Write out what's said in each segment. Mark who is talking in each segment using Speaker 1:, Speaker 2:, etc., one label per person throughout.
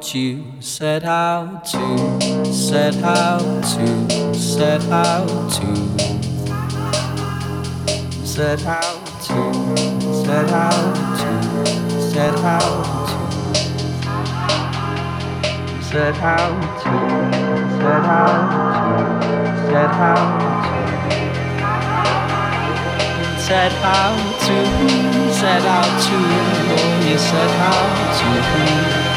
Speaker 1: what you set out to set out to, set out to, set out to, set out to, set out to, set out to, set out to, set out to, set out to, set out to, oh, set out to.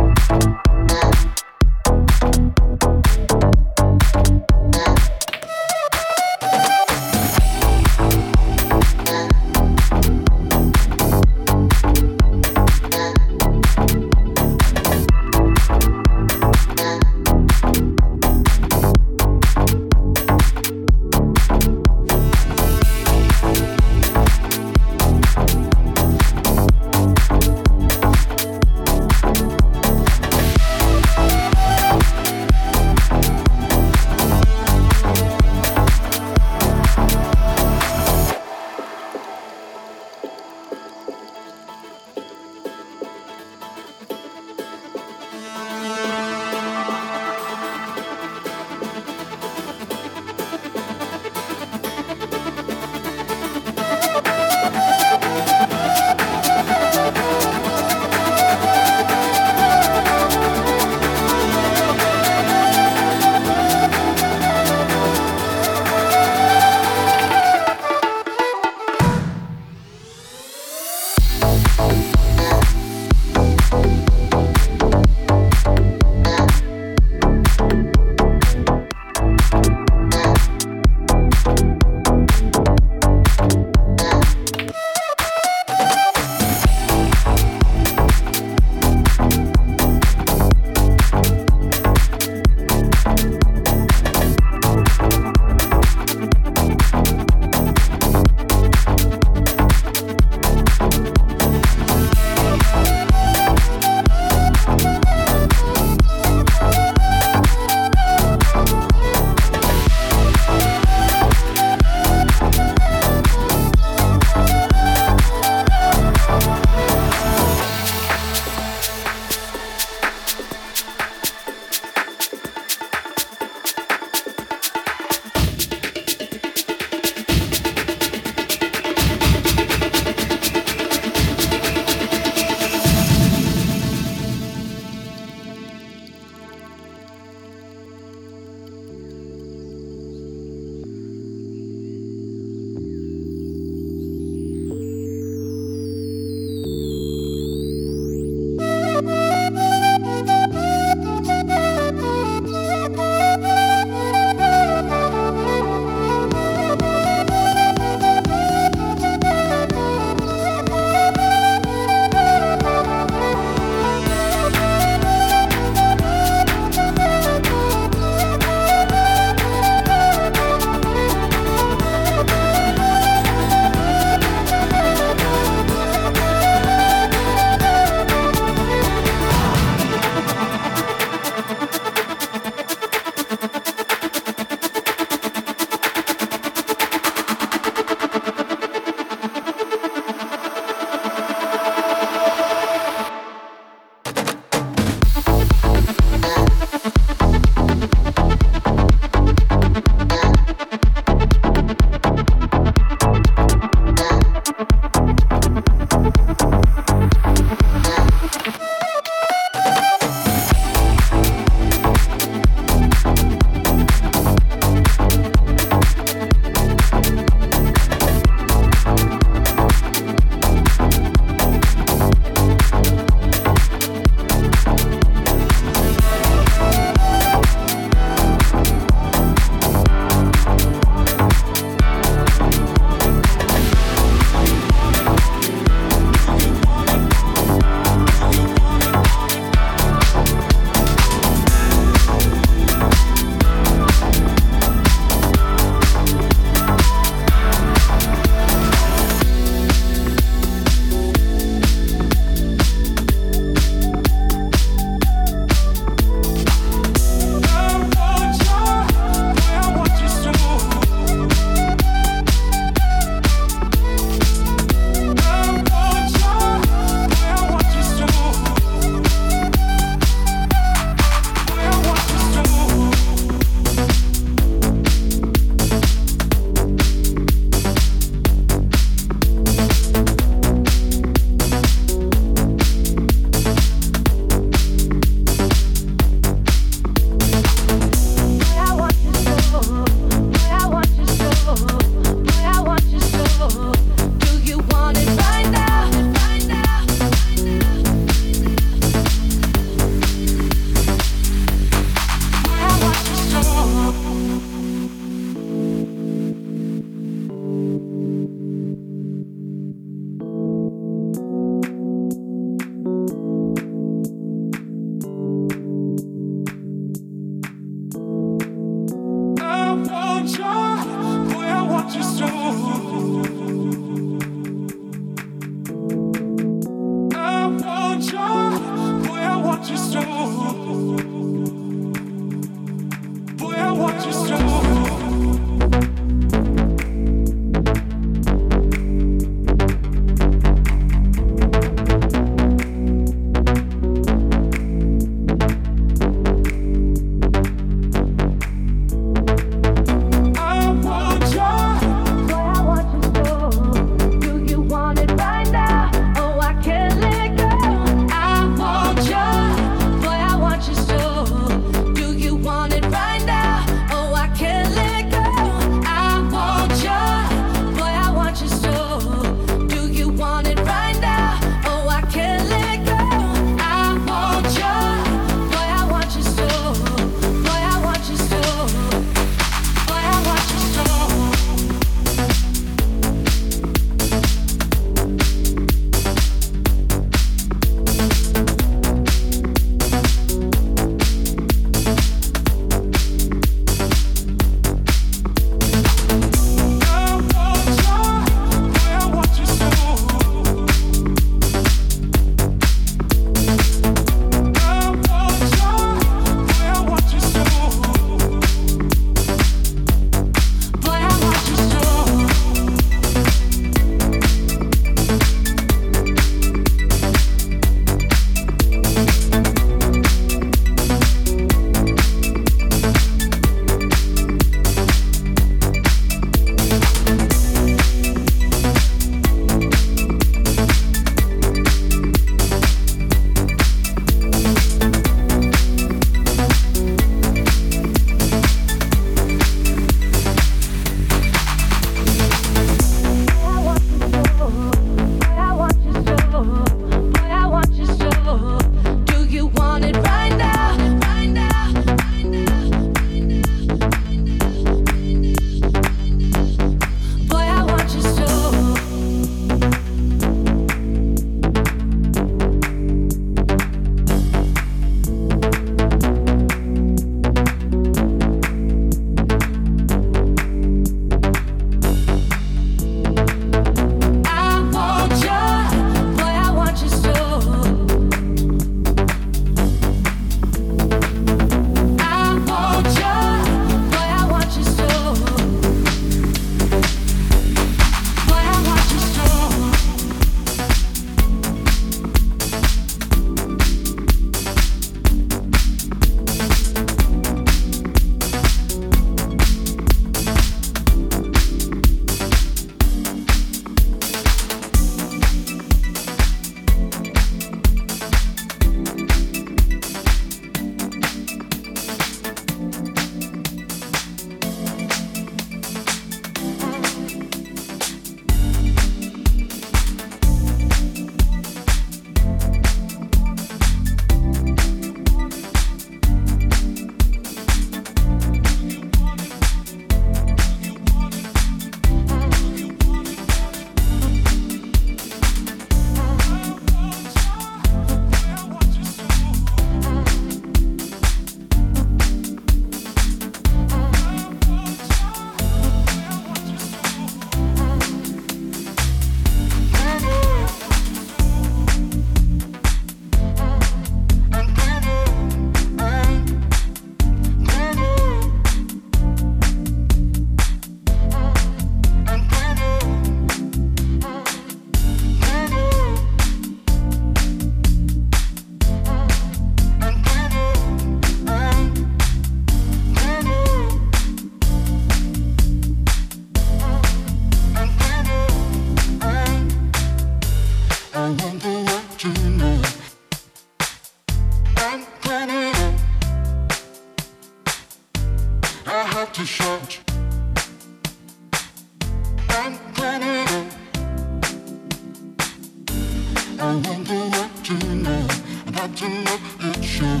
Speaker 2: got to look at you.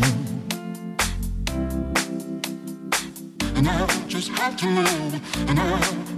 Speaker 3: And I just have to live. And I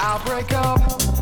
Speaker 4: I'll break up.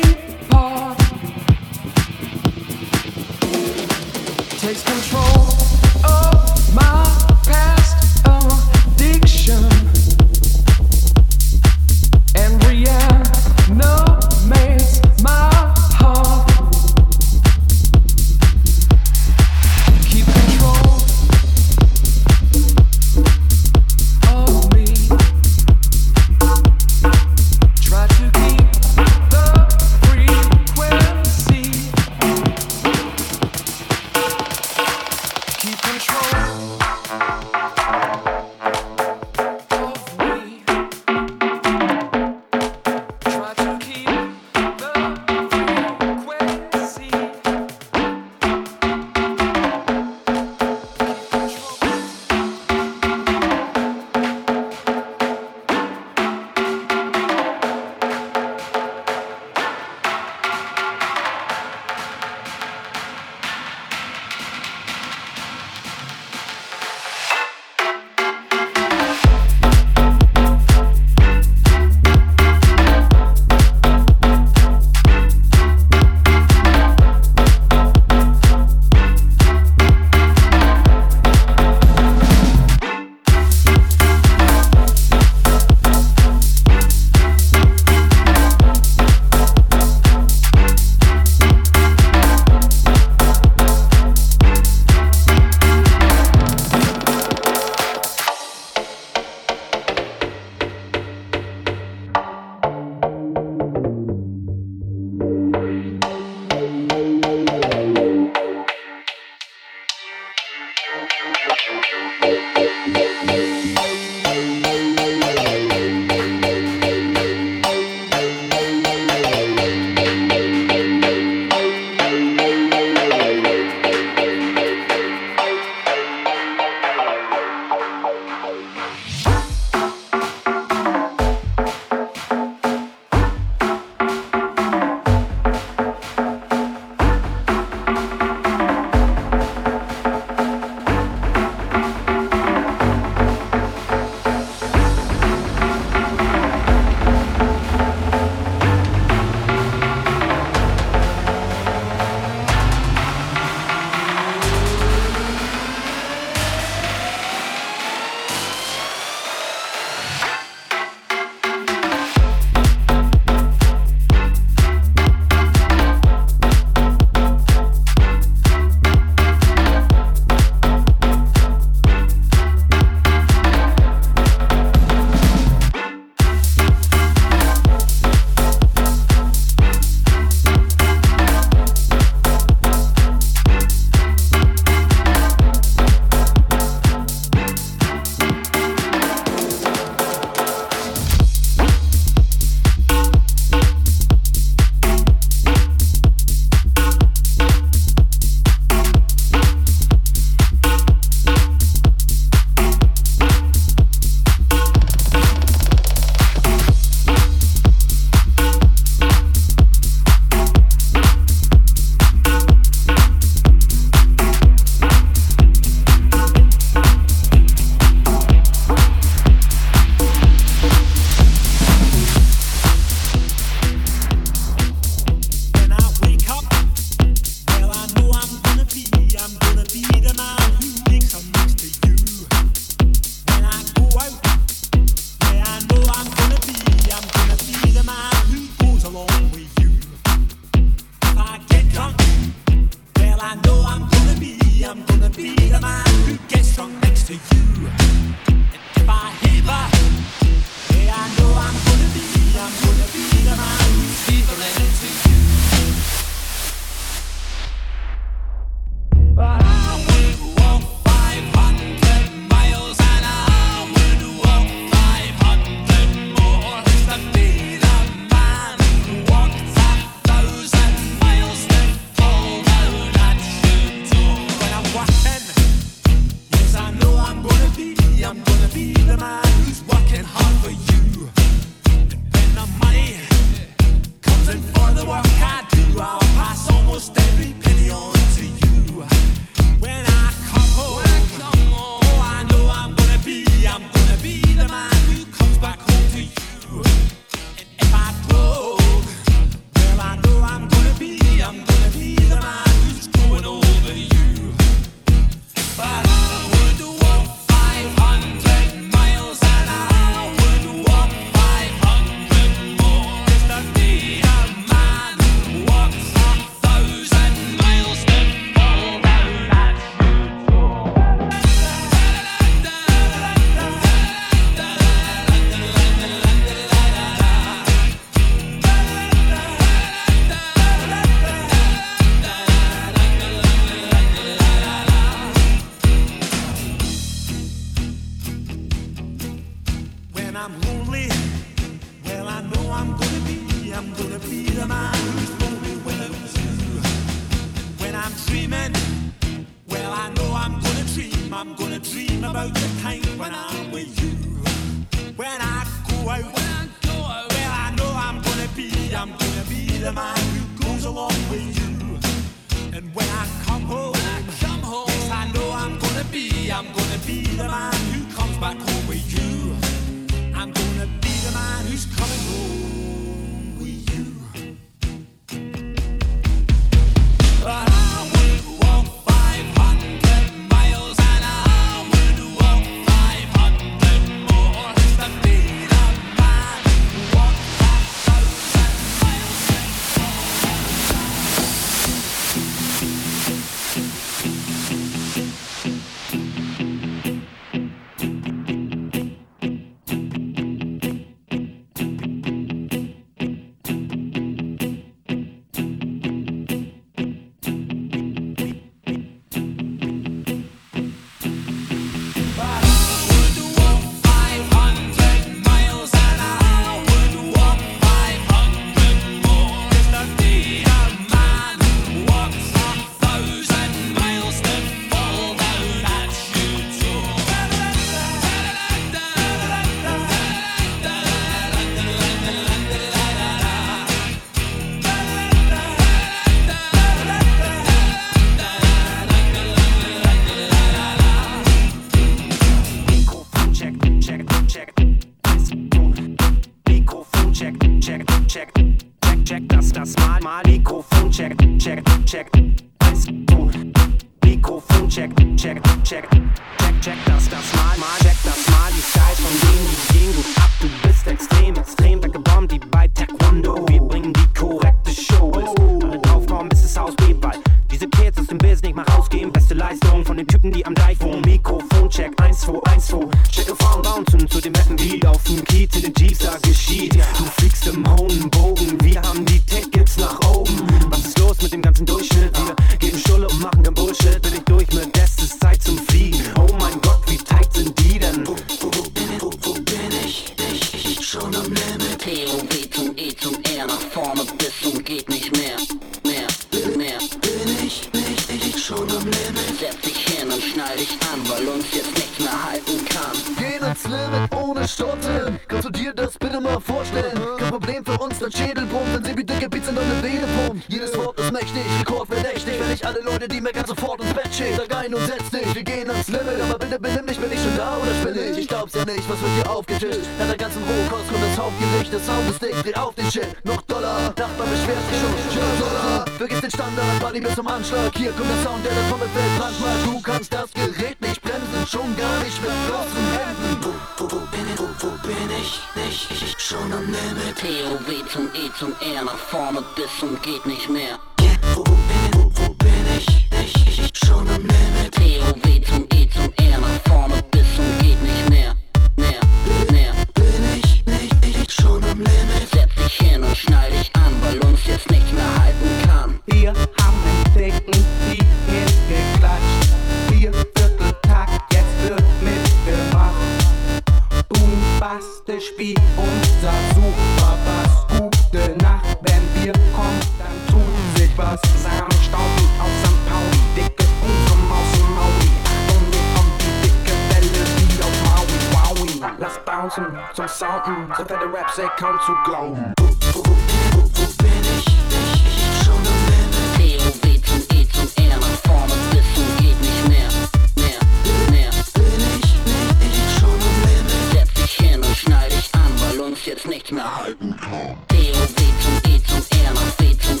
Speaker 5: zum,
Speaker 6: zum
Speaker 7: Sounden, so fette Raps, ey, kaum zu glauben.
Speaker 5: Wo, bin ich? Ich, ich schon im Himmel.
Speaker 6: Zero B zum E zum R, nach vorne bis geht nicht mehr.
Speaker 5: Bin ich, bin ich schon im Himmel.
Speaker 6: Setz dich hin und schneid dich an, weil uns jetzt nichts mehr halten kann. Zero zum E zum R, nach B zum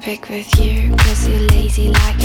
Speaker 8: pick with you Cause you're lazy like